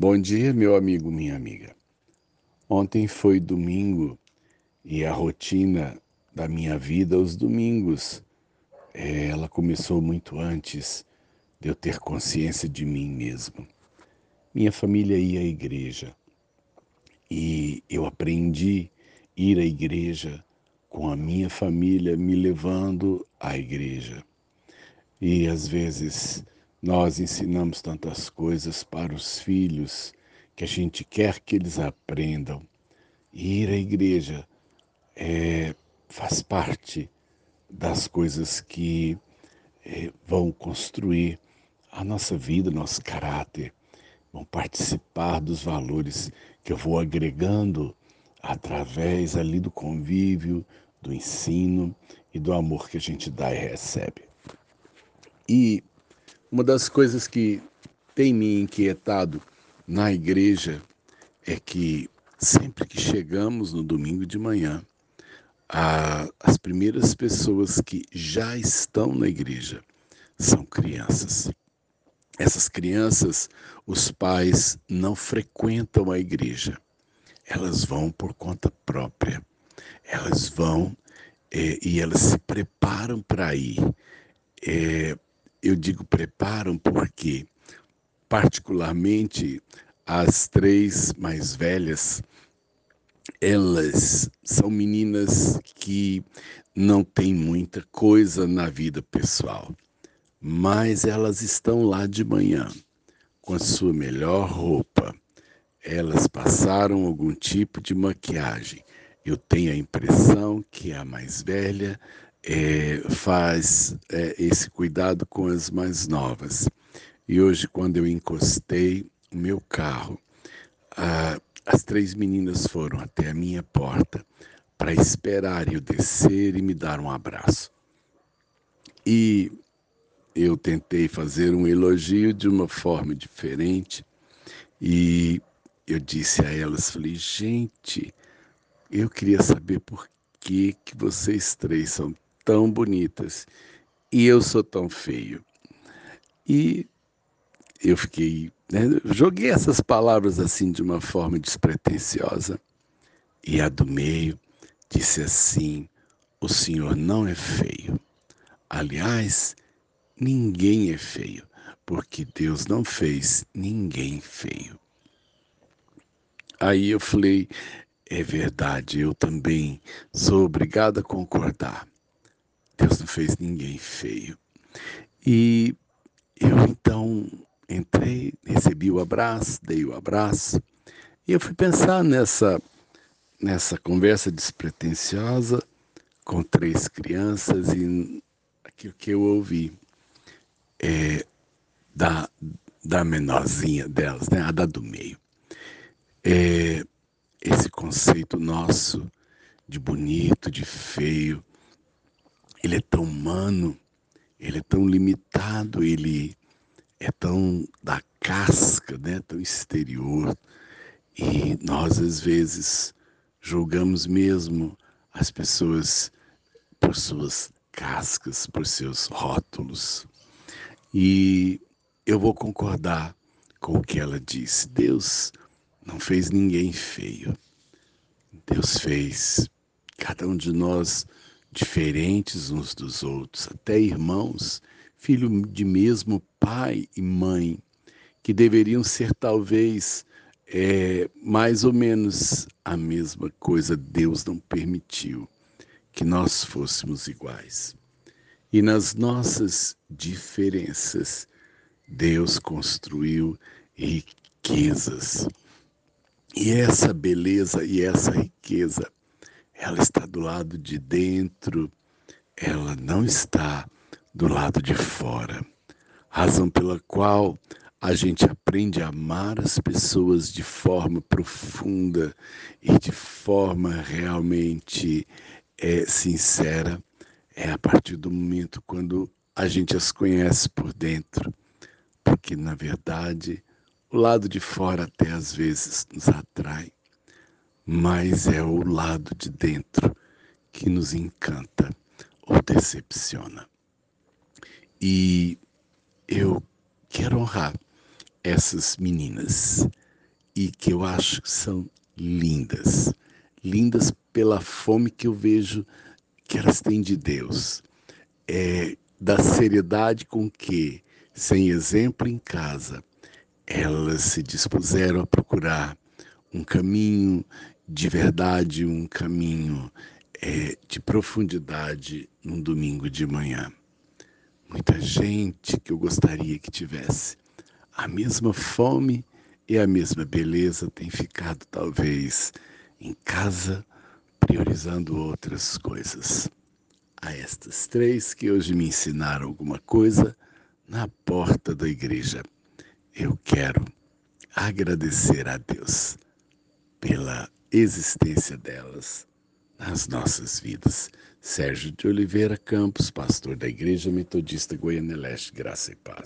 Bom dia, meu amigo, minha amiga. Ontem foi domingo e a rotina da minha vida os domingos, é, ela começou muito antes de eu ter consciência de mim mesmo. Minha família ia à igreja e eu aprendi a ir à igreja com a minha família me levando à igreja. E às vezes nós ensinamos tantas coisas para os filhos que a gente quer que eles aprendam. E ir à igreja é, faz parte das coisas que é, vão construir a nossa vida, nosso caráter, vão participar dos valores que eu vou agregando através ali do convívio, do ensino e do amor que a gente dá e recebe. E uma das coisas que tem me inquietado na igreja é que sempre que chegamos no domingo de manhã, a, as primeiras pessoas que já estão na igreja são crianças. Essas crianças, os pais não frequentam a igreja, elas vão por conta própria, elas vão é, e elas se preparam para ir. É, eu digo preparam porque, particularmente, as três mais velhas, elas são meninas que não têm muita coisa na vida pessoal, mas elas estão lá de manhã com a sua melhor roupa. Elas passaram algum tipo de maquiagem. Eu tenho a impressão que a mais velha é, faz é, esse cuidado com as mais novas. E hoje, quando eu encostei o meu carro, a, as três meninas foram até a minha porta para esperar eu descer e me dar um abraço. E eu tentei fazer um elogio de uma forma diferente e eu disse a elas, falei, gente, eu queria saber por que, que vocês três são tão bonitas e eu sou tão feio. E eu fiquei, né, joguei essas palavras assim de uma forma despretensiosa. E a do meio disse assim: O senhor não é feio. Aliás, ninguém é feio, porque Deus não fez ninguém feio. Aí eu falei: É verdade, eu também sou obrigado a concordar. Deus não fez ninguém feio. E eu então entrei, recebi o abraço, dei o abraço, e eu fui pensar nessa, nessa conversa despretensiosa com três crianças e aquilo que eu ouvi é, da, da menorzinha delas, né, a da do meio. É, esse conceito nosso de bonito, de feio, ele é tão humano, ele é tão limitado, ele é tão da casca, né, tão exterior. E nós, às vezes, julgamos mesmo as pessoas por suas cascas, por seus rótulos. E eu vou concordar com o que ela disse. Deus não fez ninguém feio. Deus fez cada um de nós diferentes uns dos outros, até irmãos, filho de mesmo pai e mãe, que deveriam ser talvez é, mais ou menos a mesma coisa, Deus não permitiu que nós fôssemos iguais. E nas nossas diferenças, Deus construiu riquezas. E essa beleza e essa riqueza ela está do lado de dentro, ela não está do lado de fora. Razão pela qual a gente aprende a amar as pessoas de forma profunda e de forma realmente é, sincera é a partir do momento quando a gente as conhece por dentro. Porque, na verdade, o lado de fora até às vezes nos atrai mas é o lado de dentro que nos encanta ou decepciona. E eu quero honrar essas meninas, e que eu acho que são lindas. Lindas pela fome que eu vejo que elas têm de Deus. É, da seriedade com que, sem exemplo em casa, elas se dispuseram a procurar um caminho de verdade, um caminho é, de profundidade num domingo de manhã. Muita gente que eu gostaria que tivesse a mesma fome e a mesma beleza tem ficado, talvez, em casa, priorizando outras coisas. A estas três que hoje me ensinaram alguma coisa na porta da igreja, eu quero agradecer a Deus pela existência delas nas nossas vidas. Sérgio de Oliveira Campos, pastor da Igreja Metodista Goiânia Leste, Graça e Paz.